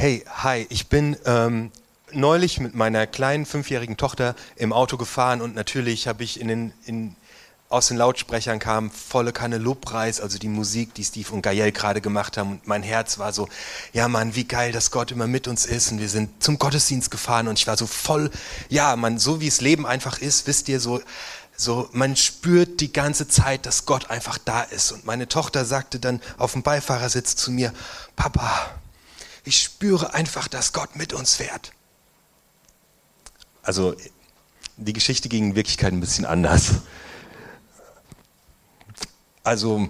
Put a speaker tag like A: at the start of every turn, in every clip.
A: Hey, hi, ich bin ähm, neulich mit meiner kleinen fünfjährigen Tochter im Auto gefahren und natürlich habe ich in den, in, aus den Lautsprechern kam volle Kanne Lobpreis, also die Musik, die Steve und Gael gerade gemacht haben. Und mein Herz war so, ja Mann, wie geil, dass Gott immer mit uns ist. Und wir sind zum Gottesdienst gefahren und ich war so voll, ja man, so wie es Leben einfach ist, wisst ihr, so, so, man spürt die ganze Zeit, dass Gott einfach da ist. Und meine Tochter sagte dann auf dem Beifahrersitz zu mir, Papa, ich spüre einfach, dass Gott mit uns fährt. Also die Geschichte ging in Wirklichkeit ein bisschen anders. Also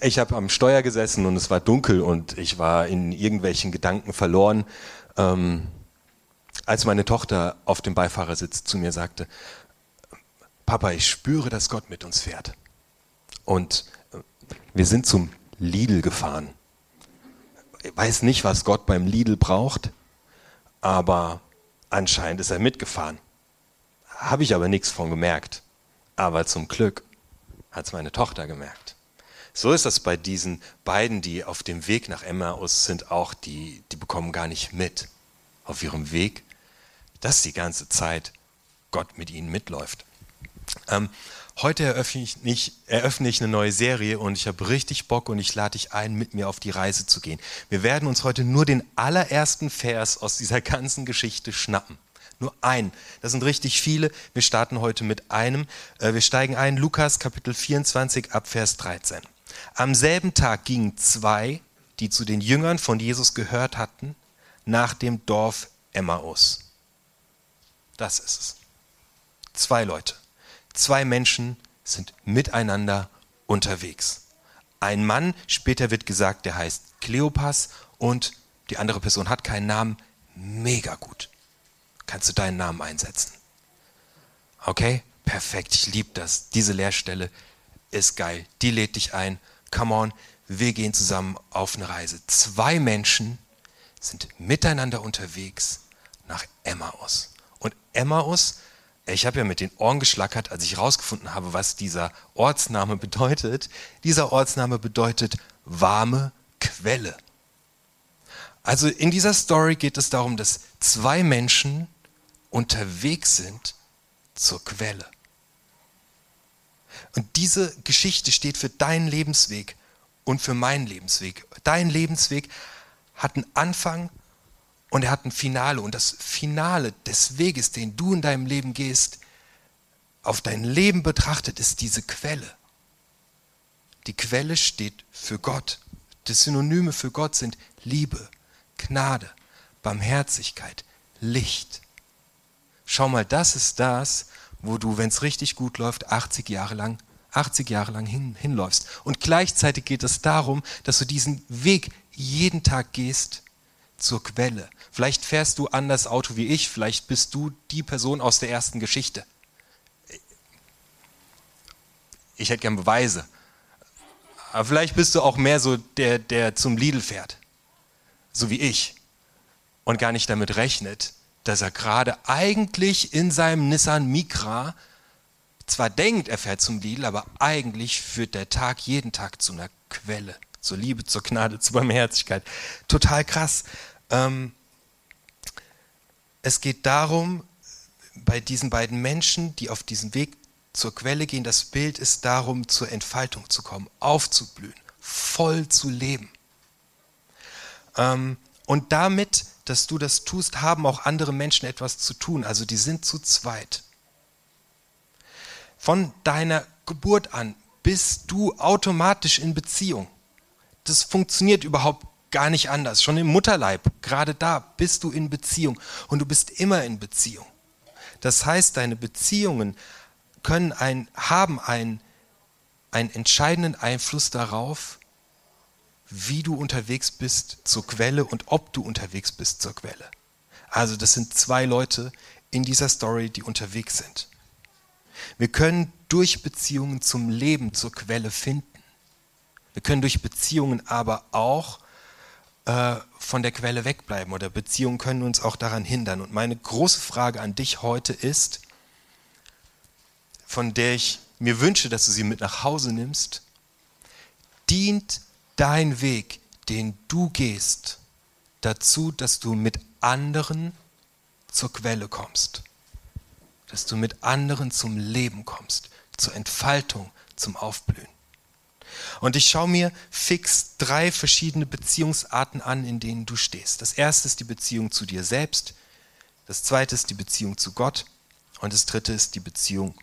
A: ich habe am Steuer gesessen und es war dunkel und ich war in irgendwelchen Gedanken verloren, ähm, als meine Tochter auf dem Beifahrersitz zu mir sagte, Papa, ich spüre, dass Gott mit uns fährt. Und wir sind zum Lidl gefahren weiß nicht, was Gott beim Lidl braucht, aber anscheinend ist er mitgefahren. Habe ich aber nichts von gemerkt. Aber zum Glück hat es meine Tochter gemerkt. So ist das bei diesen beiden, die auf dem Weg nach Emmaus sind, auch, die, die bekommen gar nicht mit auf ihrem Weg, dass die ganze Zeit Gott mit ihnen mitläuft. Ähm, Heute eröffne ich, nicht, eröffne ich eine neue Serie und ich habe richtig Bock und ich lade dich ein, mit mir auf die Reise zu gehen. Wir werden uns heute nur den allerersten Vers aus dieser ganzen Geschichte schnappen. Nur ein. Das sind richtig viele. Wir starten heute mit einem. Äh, wir steigen ein, Lukas Kapitel 24 ab Vers 13. Am selben Tag gingen zwei, die zu den Jüngern von Jesus gehört hatten, nach dem Dorf Emmaus. Das ist es. Zwei Leute. Zwei Menschen sind miteinander unterwegs. Ein Mann, später wird gesagt, der heißt Kleopas und die andere Person hat keinen Namen. Mega gut. Kannst du deinen Namen einsetzen? Okay, perfekt. Ich liebe das. Diese Lehrstelle ist geil. Die lädt dich ein. Come on, wir gehen zusammen auf eine Reise. Zwei Menschen sind miteinander unterwegs nach Emmaus. Und Emmaus ich habe ja mit den Ohren geschlackert, als ich herausgefunden habe, was dieser Ortsname bedeutet. Dieser Ortsname bedeutet warme Quelle. Also in dieser Story geht es darum, dass zwei Menschen unterwegs sind zur Quelle. Und diese Geschichte steht für deinen Lebensweg und für meinen Lebensweg. Dein Lebensweg hat einen Anfang und er hat ein Finale. Und das Finale des Weges, den du in deinem Leben gehst, auf dein Leben betrachtet, ist diese Quelle. Die Quelle steht für Gott. Die Synonyme für Gott sind Liebe, Gnade, Barmherzigkeit, Licht. Schau mal, das ist das, wo du, wenn es richtig gut läuft, 80 Jahre lang 80 Jahre lang hin, hinläufst. Und gleichzeitig geht es darum, dass du diesen Weg jeden Tag gehst zur Quelle. Vielleicht fährst du anders Auto wie ich, vielleicht bist du die Person aus der ersten Geschichte. Ich hätte gern Beweise. Aber vielleicht bist du auch mehr so der, der zum Lidl fährt. So wie ich. Und gar nicht damit rechnet, dass er gerade eigentlich in seinem Nissan Micra zwar denkt, er fährt zum Lidl, aber eigentlich führt der Tag jeden Tag zu einer Quelle. Zur Liebe, zur Gnade, zur Barmherzigkeit. Total krass. Ähm, es geht darum, bei diesen beiden Menschen, die auf diesem Weg zur Quelle gehen, das Bild ist darum, zur Entfaltung zu kommen, aufzublühen, voll zu leben. Ähm, und damit, dass du das tust, haben auch andere Menschen etwas zu tun. Also die sind zu zweit. Von deiner Geburt an bist du automatisch in Beziehung. Das funktioniert überhaupt gar nicht anders. Schon im Mutterleib, gerade da bist du in Beziehung und du bist immer in Beziehung. Das heißt, deine Beziehungen können ein, haben einen, einen entscheidenden Einfluss darauf, wie du unterwegs bist zur Quelle und ob du unterwegs bist zur Quelle. Also das sind zwei Leute in dieser Story, die unterwegs sind. Wir können durch Beziehungen zum Leben zur Quelle finden. Wir können durch Beziehungen aber auch äh, von der Quelle wegbleiben oder Beziehungen können uns auch daran hindern. Und meine große Frage an dich heute ist, von der ich mir wünsche, dass du sie mit nach Hause nimmst, dient dein Weg, den du gehst, dazu, dass du mit anderen zur Quelle kommst. Dass du mit anderen zum Leben kommst, zur Entfaltung, zum Aufblühen. Und ich schaue mir fix drei verschiedene Beziehungsarten an, in denen du stehst. Das erste ist die Beziehung zu dir selbst, das zweite ist die Beziehung zu Gott und das dritte ist die Beziehung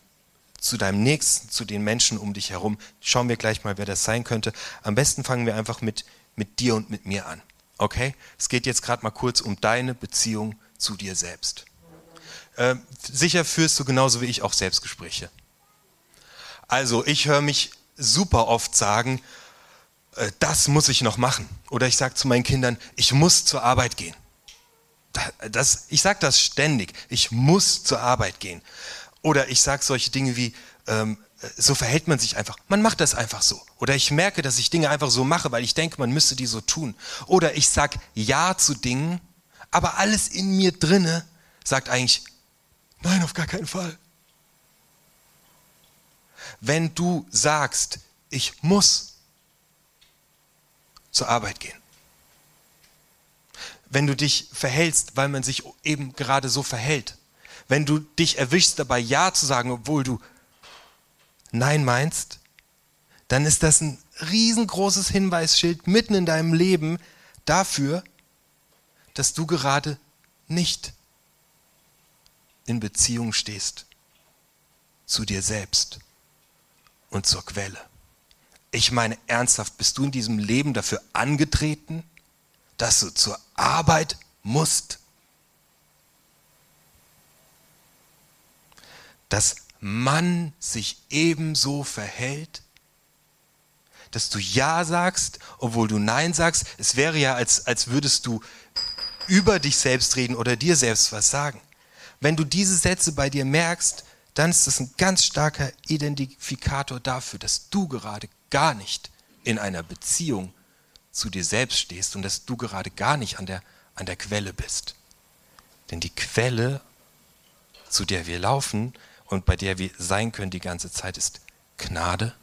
A: zu deinem Nächsten, zu den Menschen um dich herum. Schauen wir gleich mal, wer das sein könnte. Am besten fangen wir einfach mit, mit dir und mit mir an. Okay? Es geht jetzt gerade mal kurz um deine Beziehung zu dir selbst. Äh, sicher führst du genauso wie ich auch Selbstgespräche. Also ich höre mich super oft sagen, äh, das muss ich noch machen. Oder ich sage zu meinen Kindern, ich muss zur Arbeit gehen. Das, ich sage das ständig, ich muss zur Arbeit gehen. Oder ich sage solche Dinge wie, ähm, so verhält man sich einfach. Man macht das einfach so. Oder ich merke, dass ich Dinge einfach so mache, weil ich denke, man müsste die so tun. Oder ich sage Ja zu Dingen, aber alles in mir drinne sagt eigentlich, nein, auf gar keinen Fall. Wenn du sagst, ich muss zur Arbeit gehen, wenn du dich verhältst, weil man sich eben gerade so verhält, wenn du dich erwischst dabei Ja zu sagen, obwohl du Nein meinst, dann ist das ein riesengroßes Hinweisschild mitten in deinem Leben dafür, dass du gerade nicht in Beziehung stehst zu dir selbst und zur Quelle. Ich meine ernsthaft, bist du in diesem Leben dafür angetreten, dass du zur Arbeit musst? Dass man sich ebenso verhält? Dass du Ja sagst, obwohl du Nein sagst? Es wäre ja, als, als würdest du über dich selbst reden oder dir selbst was sagen. Wenn du diese Sätze bei dir merkst, dann ist das ein ganz starker Identifikator dafür, dass du gerade gar nicht in einer Beziehung zu dir selbst stehst und dass du gerade gar nicht an der, an der Quelle bist. Denn die Quelle, zu der wir laufen, und bei der wir sein können die ganze Zeit, ist Gnade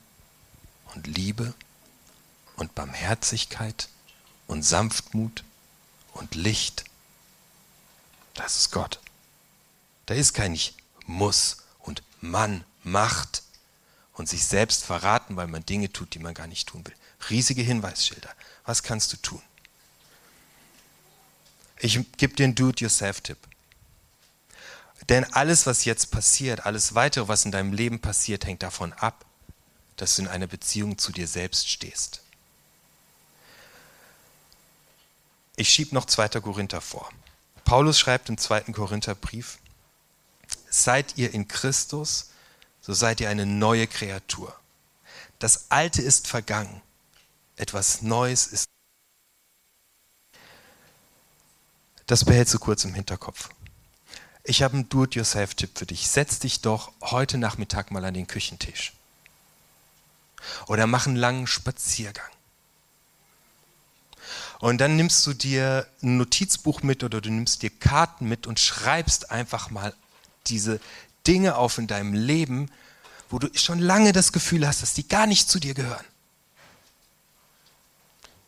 A: und Liebe und Barmherzigkeit und Sanftmut und Licht. Das ist Gott. Da ist kein Ich muss man macht und sich selbst verraten, weil man Dinge tut, die man gar nicht tun will. Riesige Hinweisschilder. Was kannst du tun? Ich gebe dir einen Do-it-yourself-Tipp. Denn alles, was jetzt passiert, alles weitere, was in deinem Leben passiert, hängt davon ab, dass du in einer Beziehung zu dir selbst stehst. Ich schiebe noch 2. Korinther vor. Paulus schreibt im 2. Korintherbrief, seid ihr in Christus, so seid ihr eine neue Kreatur. Das Alte ist vergangen, etwas Neues ist. Das behältst du kurz im Hinterkopf ich habe einen Do-it-yourself-Tipp für dich. Setz dich doch heute Nachmittag mal an den Küchentisch. Oder mach einen langen Spaziergang. Und dann nimmst du dir ein Notizbuch mit oder du nimmst dir Karten mit und schreibst einfach mal diese Dinge auf in deinem Leben, wo du schon lange das Gefühl hast, dass die gar nicht zu dir gehören.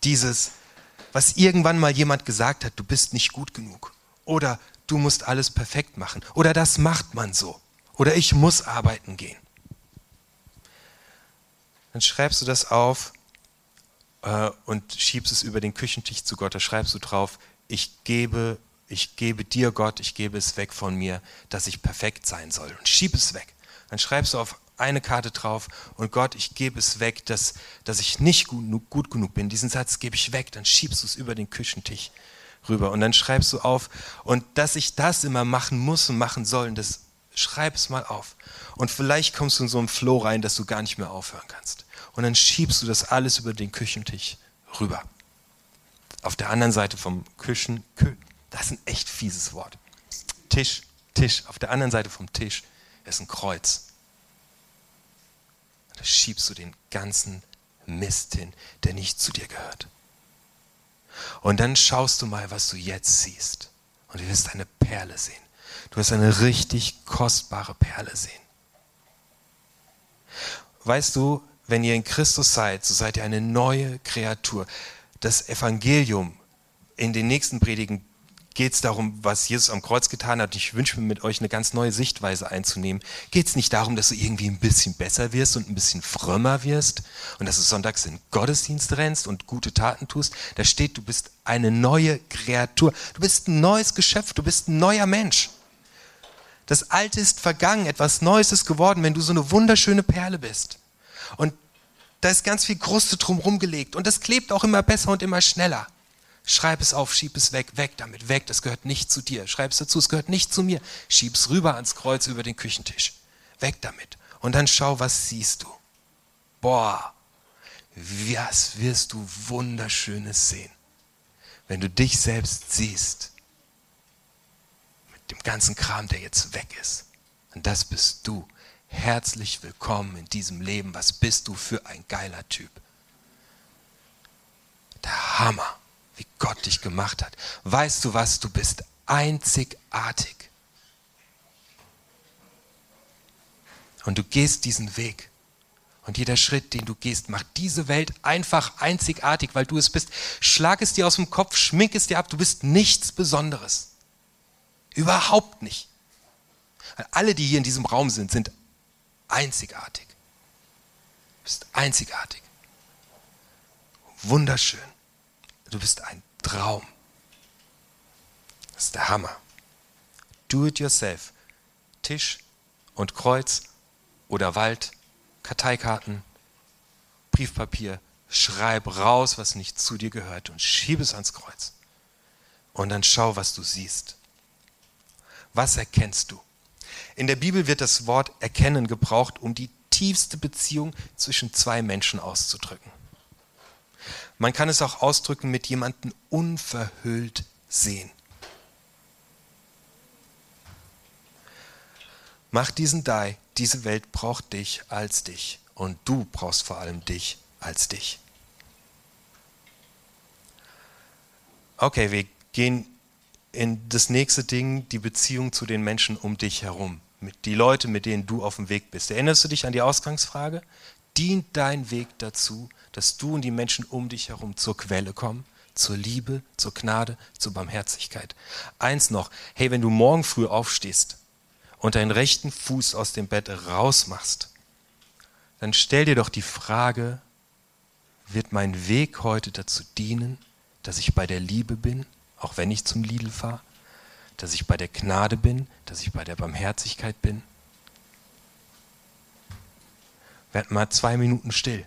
A: Dieses, was irgendwann mal jemand gesagt hat, du bist nicht gut genug. Oder du musst alles perfekt machen. Oder das macht man so. Oder ich muss arbeiten gehen. Dann schreibst du das auf äh, und schiebst es über den Küchentisch zu Gott. Da schreibst du drauf, ich gebe, ich gebe dir Gott, ich gebe es weg von mir, dass ich perfekt sein soll. Und schieb es weg. Dann schreibst du auf eine Karte drauf und Gott, ich gebe es weg, dass, dass ich nicht gut, gut genug bin. Diesen Satz gebe ich weg, dann schiebst du es über den Küchentisch rüber. Und dann schreibst du auf, und dass ich das immer machen muss und machen soll, das schreib's mal auf. Und vielleicht kommst du in so einen Flow rein, dass du gar nicht mehr aufhören kannst. Und dann schiebst du das alles über den Küchentisch rüber. Auf der anderen Seite vom Küchen, das ist ein echt fieses Wort. Tisch, Tisch. Auf der anderen Seite vom Tisch ist ein Kreuz. Da schiebst du den ganzen Mist hin, der nicht zu dir gehört. Und dann schaust du mal, was du jetzt siehst. Und du wirst eine Perle sehen. Du wirst eine richtig kostbare Perle sehen. Weißt du, wenn ihr in Christus seid, so seid ihr eine neue Kreatur. Das Evangelium in den nächsten Predigen geht es darum, was Jesus am Kreuz getan hat. Ich wünsche mir mit euch eine ganz neue Sichtweise einzunehmen. Geht es nicht darum, dass du irgendwie ein bisschen besser wirst und ein bisschen frömmer wirst und dass du sonntags in Gottesdienst rennst und gute Taten tust. Da steht, du bist eine neue Kreatur. Du bist ein neues Geschöpf. Du bist ein neuer Mensch. Das Alte ist vergangen. Etwas Neues ist geworden, wenn du so eine wunderschöne Perle bist. Und da ist ganz viel Kruste drumherum gelegt und das klebt auch immer besser und immer schneller. Schreib es auf, schieb es weg, weg damit, weg, das gehört nicht zu dir. Schreib es dazu, es gehört nicht zu mir. Schieb es rüber ans Kreuz über den Küchentisch. Weg damit. Und dann schau, was siehst du. Boah, was wirst du Wunderschönes sehen, wenn du dich selbst siehst. Mit dem ganzen Kram, der jetzt weg ist. Und das bist du. Herzlich willkommen in diesem Leben. Was bist du für ein geiler Typ? Der Hammer wie Gott dich gemacht hat. Weißt du was? Du bist einzigartig. Und du gehst diesen Weg. Und jeder Schritt, den du gehst, macht diese Welt einfach einzigartig, weil du es bist. Schlag es dir aus dem Kopf, schmink es dir ab. Du bist nichts Besonderes. Überhaupt nicht. Alle, die hier in diesem Raum sind, sind einzigartig. Du bist einzigartig. Wunderschön. Du bist ein Traum. Das ist der Hammer. Do it yourself. Tisch und Kreuz oder Wald, Karteikarten, Briefpapier. Schreib raus, was nicht zu dir gehört und schieb es ans Kreuz. Und dann schau, was du siehst. Was erkennst du? In der Bibel wird das Wort erkennen gebraucht, um die tiefste Beziehung zwischen zwei Menschen auszudrücken. Man kann es auch ausdrücken mit jemandem unverhüllt sehen. Mach diesen Die, diese Welt braucht dich als dich und du brauchst vor allem dich als dich. Okay, wir gehen in das nächste Ding, die Beziehung zu den Menschen um dich herum, die Leute, mit denen du auf dem Weg bist. Erinnerst du dich an die Ausgangsfrage? Dient dein Weg dazu, dass du und die Menschen um dich herum zur Quelle kommen, zur Liebe, zur Gnade, zur Barmherzigkeit. Eins noch, hey, wenn du morgen früh aufstehst und deinen rechten Fuß aus dem Bett rausmachst, dann stell dir doch die Frage, wird mein Weg heute dazu dienen, dass ich bei der Liebe bin, auch wenn ich zum Lidl fahre, dass ich bei der Gnade bin, dass ich bei der Barmherzigkeit bin? Werd mal zwei Minuten still.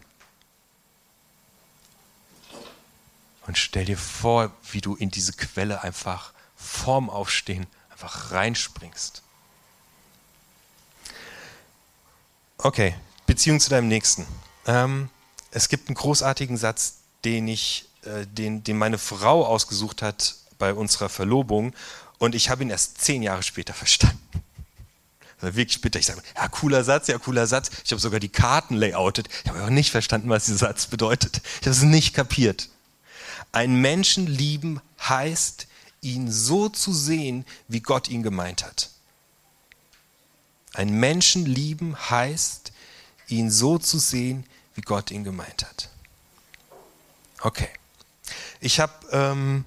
A: Und stell dir vor, wie du in diese Quelle einfach vorm Aufstehen einfach reinspringst. Okay, Beziehung zu deinem Nächsten. Ähm, es gibt einen großartigen Satz, den ich, äh, den, den meine Frau ausgesucht hat bei unserer Verlobung und ich habe ihn erst zehn Jahre später verstanden. Also wirklich bitter. Ich sage, ja, cooler Satz, ja, cooler Satz. Ich habe sogar die Karten layoutet. Ich habe aber nicht verstanden, was dieser Satz bedeutet. Ich habe es nicht kapiert. Ein Menschen lieben heißt, ihn so zu sehen, wie Gott ihn gemeint hat. Ein Menschen lieben heißt, ihn so zu sehen, wie Gott ihn gemeint hat. Okay. Ich habe ähm,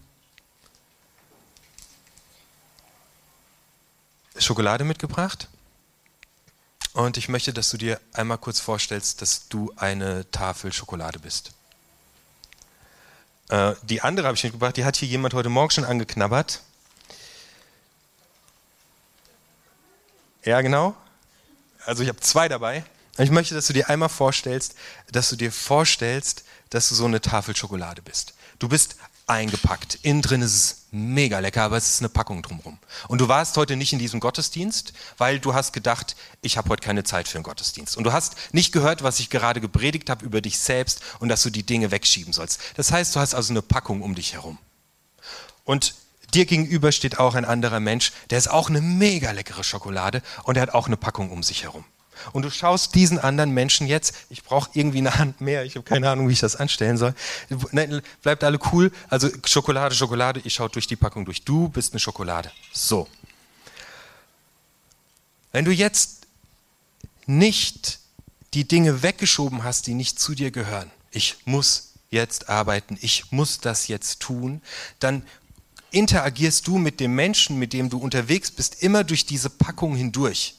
A: Schokolade mitgebracht und ich möchte, dass du dir einmal kurz vorstellst, dass du eine Tafel Schokolade bist. Äh, die andere habe ich mitgebracht, die hat hier jemand heute Morgen schon angeknabbert. Ja, genau. Also ich habe zwei dabei. Ich möchte, dass du dir einmal vorstellst, dass du dir vorstellst, dass du so eine Tafel Schokolade bist. Du bist eingepackt. Innen drin ist es mega lecker, aber es ist eine Packung drumherum. Und du warst heute nicht in diesem Gottesdienst, weil du hast gedacht, ich habe heute keine Zeit für einen Gottesdienst. Und du hast nicht gehört, was ich gerade gepredigt habe über dich selbst und dass du die Dinge wegschieben sollst. Das heißt, du hast also eine Packung um dich herum. Und dir gegenüber steht auch ein anderer Mensch, der ist auch eine mega leckere Schokolade und er hat auch eine Packung um sich herum. Und du schaust diesen anderen Menschen jetzt, ich brauche irgendwie eine Hand mehr, ich habe keine Ahnung, wie ich das anstellen soll. Nein, bleibt alle cool. Also Schokolade, Schokolade, ich schaue durch die Packung durch. Du bist eine Schokolade. So. Wenn du jetzt nicht die Dinge weggeschoben hast, die nicht zu dir gehören, ich muss jetzt arbeiten, ich muss das jetzt tun, dann interagierst du mit dem Menschen, mit dem du unterwegs bist, immer durch diese Packung hindurch.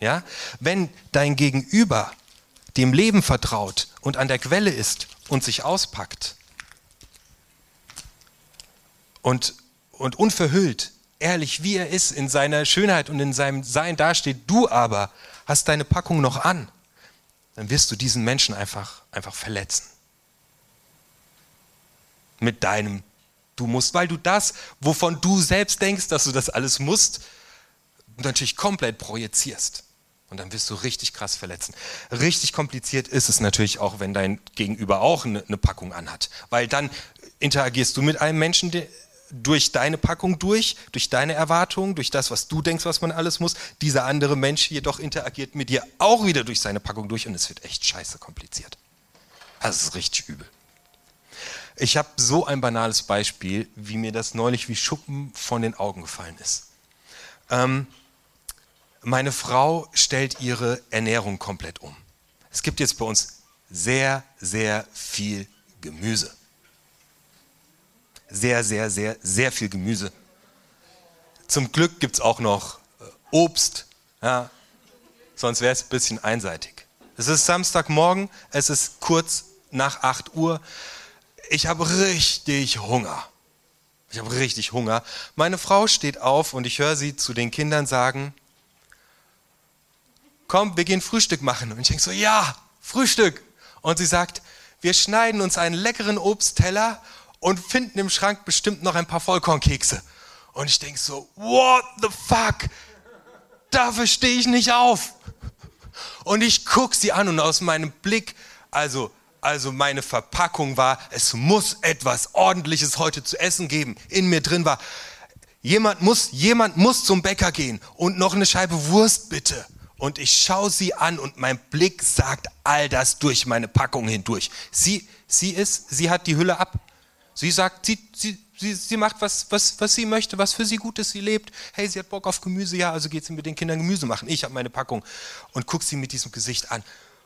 A: Ja? Wenn dein Gegenüber dem Leben vertraut und an der Quelle ist und sich auspackt und, und unverhüllt, ehrlich wie er ist, in seiner Schönheit und in seinem Sein dasteht, du aber hast deine Packung noch an, dann wirst du diesen Menschen einfach, einfach verletzen. Mit deinem Du musst, weil du das, wovon du selbst denkst, dass du das alles musst, natürlich komplett projizierst. Und dann wirst du richtig krass verletzen. Richtig kompliziert ist es natürlich auch, wenn dein Gegenüber auch eine, eine Packung anhat. Weil dann interagierst du mit einem Menschen der, durch deine Packung durch, durch deine Erwartungen, durch das, was du denkst, was man alles muss. Dieser andere Mensch jedoch interagiert mit dir auch wieder durch seine Packung durch und es wird echt scheiße kompliziert. Es ist richtig übel. Ich habe so ein banales Beispiel, wie mir das neulich wie Schuppen von den Augen gefallen ist. Ähm, meine Frau stellt ihre Ernährung komplett um. Es gibt jetzt bei uns sehr, sehr viel Gemüse. Sehr, sehr, sehr, sehr viel Gemüse. Zum Glück gibt es auch noch äh, Obst, ja, sonst wäre es ein bisschen einseitig. Es ist Samstagmorgen, es ist kurz nach 8 Uhr. Ich habe richtig Hunger. Ich habe richtig Hunger. Meine Frau steht auf und ich höre sie zu den Kindern sagen, komm, wir gehen Frühstück machen. Und ich denke so, ja, Frühstück. Und sie sagt, wir schneiden uns einen leckeren Obstteller und finden im Schrank bestimmt noch ein paar Vollkornkekse. Und ich denke so, what the fuck? Dafür stehe ich nicht auf. Und ich gucke sie an und aus meinem Blick, also, also meine Verpackung war, es muss etwas Ordentliches heute zu essen geben. In mir drin war, jemand muss, jemand muss zum Bäcker gehen und noch eine Scheibe Wurst bitte und ich schaue sie an und mein Blick sagt all das durch meine Packung hindurch. Sie, sie ist, sie hat die Hülle ab. Sie sagt, sie, sie, sie, sie macht was, was, was sie möchte, was für sie gut ist. Sie lebt. Hey, sie hat Bock auf Gemüse, ja, also geht sie mit den Kindern Gemüse machen. Ich habe meine Packung und gucke sie mit diesem Gesicht an.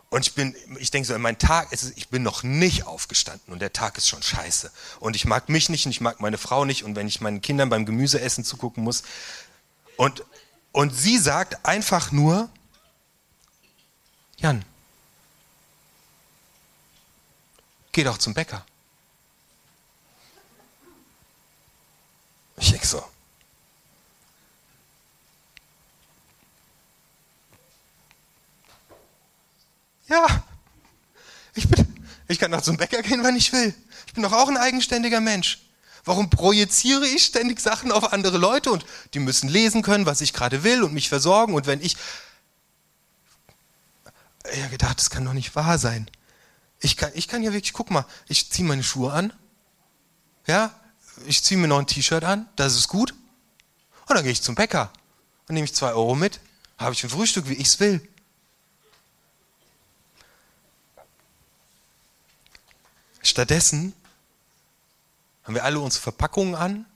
A: Und ich bin, ich denke so, mein Tag ist, ich bin noch nicht aufgestanden und der Tag ist schon scheiße. Und ich mag mich nicht und ich mag meine Frau nicht und wenn ich meinen Kindern beim Gemüseessen zugucken muss. Und, und sie sagt einfach nur, Jan, geh doch zum Bäcker. Ich denke so. Ja, ich, bin, ich kann doch zum Bäcker gehen, wann ich will. Ich bin doch auch ein eigenständiger Mensch. Warum projiziere ich ständig Sachen auf andere Leute und die müssen lesen können, was ich gerade will und mich versorgen und wenn ich ich habe gedacht, das kann doch nicht wahr sein. Ich kann, ich kann ja wirklich, guck mal, ich ziehe meine Schuhe an. Ja, ich ziehe mir noch ein T-Shirt an, das ist gut. Und dann gehe ich zum Bäcker und nehme ich zwei Euro mit. Habe ich ein Frühstück, wie ich es will. Stattdessen haben wir alle unsere Verpackungen an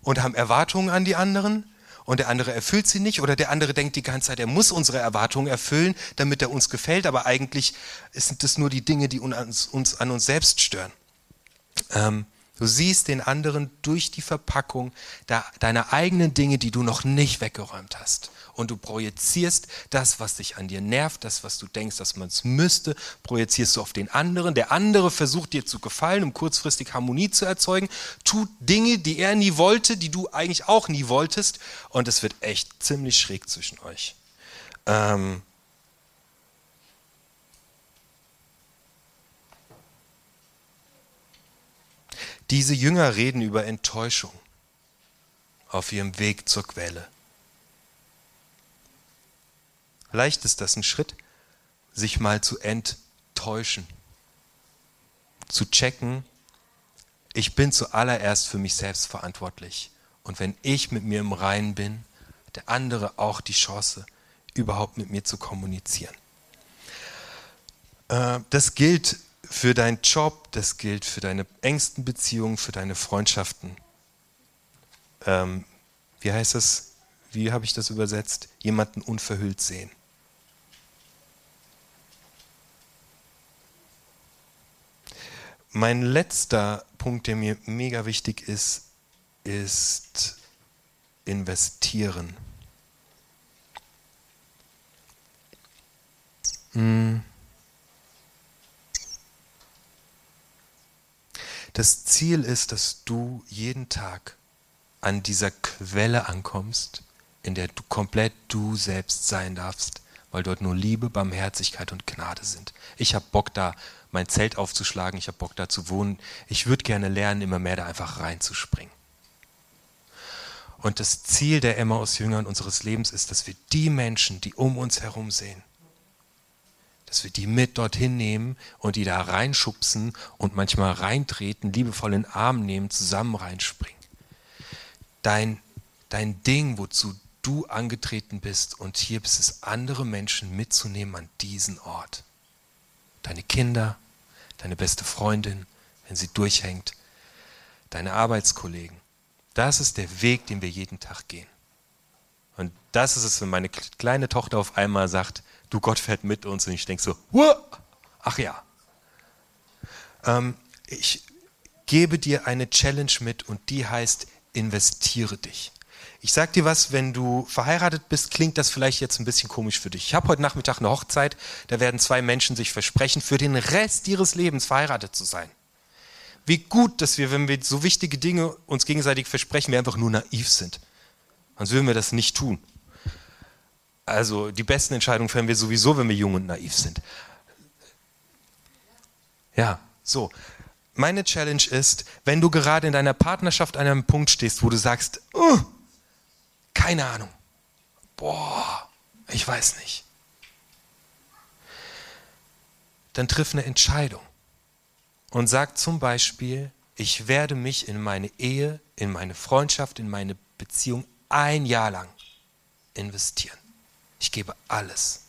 A: und haben Erwartungen an die anderen und der andere erfüllt sie nicht oder der andere denkt die ganze Zeit, er muss unsere Erwartungen erfüllen, damit er uns gefällt, aber eigentlich sind das nur die Dinge, die uns, uns an uns selbst stören. Ähm, du siehst den anderen durch die Verpackung deiner eigenen Dinge, die du noch nicht weggeräumt hast und du projizierst das, was dich an dir nervt, das, was du denkst, dass man es müsste, projizierst du auf den anderen. Der andere versucht dir zu gefallen, um kurzfristig Harmonie zu erzeugen, tut Dinge, die er nie wollte, die du eigentlich auch nie wolltest und es wird echt ziemlich schräg zwischen euch. Ähm Diese Jünger reden über Enttäuschung auf ihrem Weg zur Quelle. Vielleicht ist das ein Schritt, sich mal zu enttäuschen, zu checken, ich bin zuallererst für mich selbst verantwortlich. Und wenn ich mit mir im Reinen bin, hat der andere auch die Chance, überhaupt mit mir zu kommunizieren. Äh, das gilt für deinen Job, das gilt für deine engsten Beziehungen, für deine Freundschaften. Ähm, wie heißt das? Wie habe ich das übersetzt? Jemanden unverhüllt sehen. Mein letzter Punkt, der mir mega wichtig ist, ist investieren. Hm. Das Ziel ist, dass du jeden Tag an dieser Quelle ankommst, in der du komplett du selbst sein darfst, weil dort nur Liebe, Barmherzigkeit und Gnade sind. Ich habe Bock da, mein Zelt aufzuschlagen, ich habe Bock da zu wohnen. Ich würde gerne lernen, immer mehr da einfach reinzuspringen. Und das Ziel der Emmaus-Jünger unseres Lebens ist, dass wir die Menschen, die um uns herum sehen, dass wir die mit dorthin nehmen und die da reinschubsen und manchmal reintreten, liebevoll in den Arm nehmen, zusammen reinspringen. Dein, dein Ding, wozu du angetreten bist und hier bist es, andere Menschen mitzunehmen an diesen Ort. Deine Kinder, deine beste Freundin, wenn sie durchhängt, deine Arbeitskollegen. Das ist der Weg, den wir jeden Tag gehen. Und das ist es, wenn meine kleine Tochter auf einmal sagt, du Gott fährt mit uns und ich denke so, Wah! ach ja. Ähm, ich gebe dir eine Challenge mit und die heißt, investiere dich. Ich sag dir was, wenn du verheiratet bist, klingt das vielleicht jetzt ein bisschen komisch für dich. Ich habe heute Nachmittag eine Hochzeit, da werden zwei Menschen sich versprechen, für den Rest ihres Lebens verheiratet zu sein. Wie gut, dass wir, wenn wir so wichtige Dinge uns gegenseitig versprechen, wir einfach nur naiv sind. Sonst würden wir das nicht tun. Also die besten Entscheidungen fällen wir sowieso, wenn wir jung und naiv sind. Ja, so. Meine Challenge ist, wenn du gerade in deiner Partnerschaft an einem Punkt stehst, wo du sagst, uh, keine Ahnung, boah, ich weiß nicht, dann triff eine Entscheidung und sag zum Beispiel, ich werde mich in meine Ehe, in meine Freundschaft, in meine Beziehung ein Jahr lang investieren. Ich gebe alles.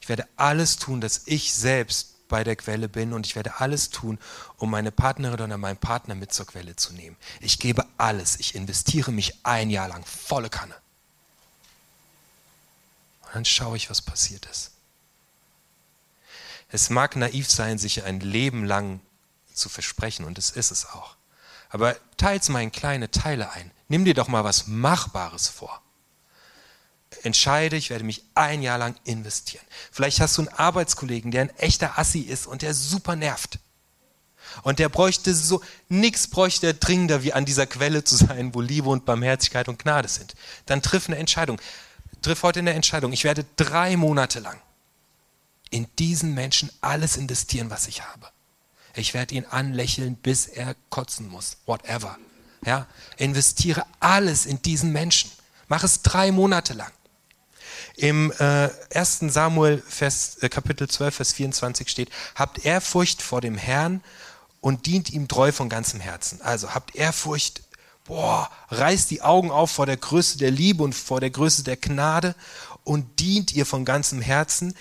A: Ich werde alles tun, dass ich selbst bei der Quelle bin und ich werde alles tun, um meine Partnerin oder meinen Partner mit zur Quelle zu nehmen. Ich gebe alles. Ich investiere mich ein Jahr lang, volle Kanne. Und dann schaue ich, was passiert ist. Es mag naiv sein, sich ein Leben lang zu versprechen, und es ist es auch. Aber teils mal in kleine Teile ein. Nimm dir doch mal was Machbares vor entscheide, ich werde mich ein Jahr lang investieren. Vielleicht hast du einen Arbeitskollegen, der ein echter Assi ist und der super nervt. Und der bräuchte so, nichts bräuchte er dringender, wie an dieser Quelle zu sein, wo Liebe und Barmherzigkeit und Gnade sind. Dann triff eine Entscheidung. Triff heute eine Entscheidung. Ich werde drei Monate lang in diesen Menschen alles investieren, was ich habe. Ich werde ihn anlächeln, bis er kotzen muss. Whatever. Ja, investiere alles in diesen Menschen. Mach es drei Monate lang. Im äh, 1. Samuel Vers, äh, Kapitel 12, Vers 24 steht, habt Ehrfurcht vor dem Herrn und dient ihm treu von ganzem Herzen. Also habt Ehrfurcht, boah, reißt die Augen auf vor der Größe der Liebe und vor der Größe der Gnade und dient ihr von ganzem Herzen,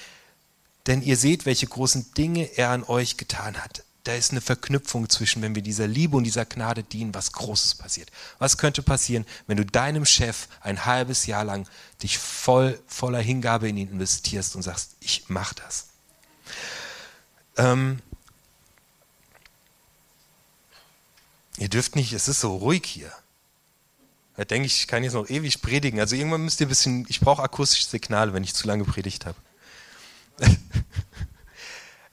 A: denn ihr seht, welche großen Dinge er an euch getan hat da ist eine Verknüpfung zwischen, wenn wir dieser Liebe und dieser Gnade dienen, was Großes passiert. Was könnte passieren, wenn du deinem Chef ein halbes Jahr lang dich voll, voller Hingabe in ihn investierst und sagst, ich mach das. Ähm, ihr dürft nicht, es ist so ruhig hier. Da denke ich, ich kann jetzt noch ewig predigen. Also irgendwann müsst ihr ein bisschen, ich brauche akustische Signale, wenn ich zu lange predigt habe.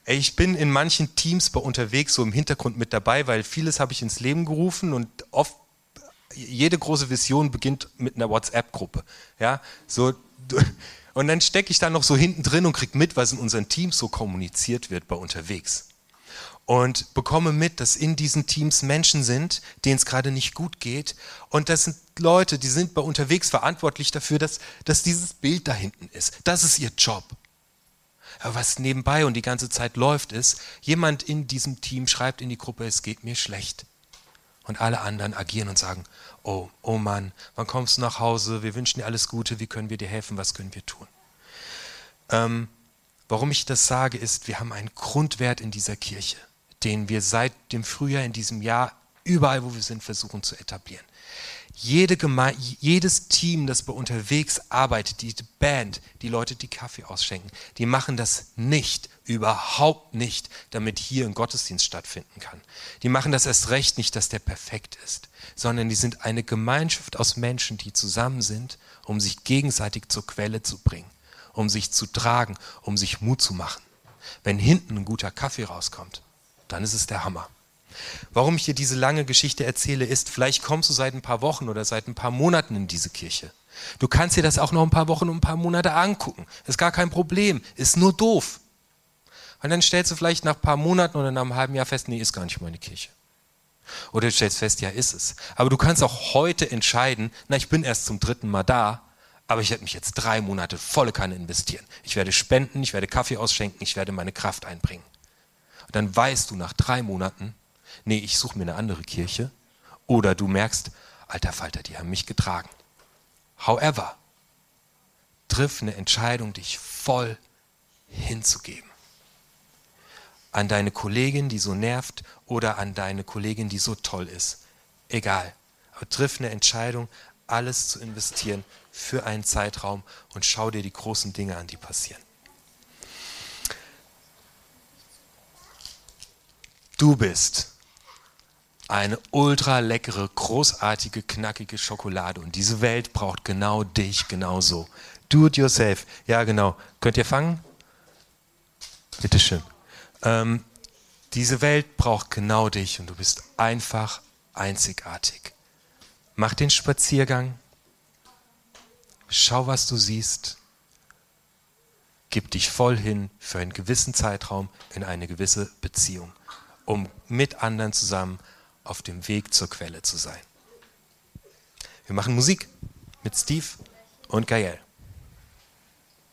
A: Ich bin in manchen Teams bei unterwegs so im Hintergrund mit dabei, weil vieles habe ich ins Leben gerufen und oft jede große Vision beginnt mit einer WhatsApp-Gruppe. Ja, so und dann stecke ich da noch so hinten drin und kriege mit, was in unseren Teams so kommuniziert wird bei unterwegs. Und bekomme mit, dass in diesen Teams Menschen sind, denen es gerade nicht gut geht. Und das sind Leute, die sind bei unterwegs verantwortlich dafür, dass, dass dieses Bild da hinten ist. Das ist ihr Job. Was nebenbei und die ganze Zeit läuft, ist, jemand in diesem Team schreibt in die Gruppe, es geht mir schlecht. Und alle anderen agieren und sagen, oh, oh Mann, wann kommst du nach Hause? Wir wünschen dir alles Gute, wie können wir dir helfen, was können wir tun? Ähm, warum ich das sage, ist, wir haben einen Grundwert in dieser Kirche, den wir seit dem Frühjahr in diesem Jahr überall, wo wir sind, versuchen zu etablieren. Jede Geme jedes Team, das bei unterwegs arbeitet, die Band, die Leute, die Kaffee ausschenken, die machen das nicht, überhaupt nicht, damit hier ein Gottesdienst stattfinden kann. Die machen das erst recht nicht, dass der perfekt ist, sondern die sind eine Gemeinschaft aus Menschen, die zusammen sind, um sich gegenseitig zur Quelle zu bringen, um sich zu tragen, um sich Mut zu machen. Wenn hinten ein guter Kaffee rauskommt, dann ist es der Hammer. Warum ich dir diese lange Geschichte erzähle, ist, vielleicht kommst du seit ein paar Wochen oder seit ein paar Monaten in diese Kirche. Du kannst dir das auch noch ein paar Wochen und ein paar Monate angucken. Ist gar kein Problem. Ist nur doof. Und dann stellst du vielleicht nach ein paar Monaten oder nach einem halben Jahr fest, nee, ist gar nicht meine Kirche. Oder du stellst fest, ja, ist es. Aber du kannst auch heute entscheiden, na, ich bin erst zum dritten Mal da, aber ich werde mich jetzt drei Monate volle Kanne investieren. Ich werde spenden, ich werde Kaffee ausschenken, ich werde meine Kraft einbringen. Und dann weißt du nach drei Monaten, nee, ich suche mir eine andere Kirche. Oder du merkst, alter Falter, die haben mich getragen. However, triff eine Entscheidung, dich voll hinzugeben. An deine Kollegin, die so nervt, oder an deine Kollegin, die so toll ist. Egal. Aber triff eine Entscheidung, alles zu investieren für einen Zeitraum und schau dir die großen Dinge an, die passieren. Du bist eine ultra leckere, großartige, knackige Schokolade. Und diese Welt braucht genau dich, genauso. Do it yourself. Ja, genau. Könnt ihr fangen? Bitteschön. Ähm, diese Welt braucht genau dich und du bist einfach einzigartig. Mach den Spaziergang. Schau, was du siehst. Gib dich voll hin für einen gewissen Zeitraum in eine gewisse Beziehung, um mit anderen zusammen auf dem Weg zur Quelle zu sein. Wir machen Musik mit Steve und Gael.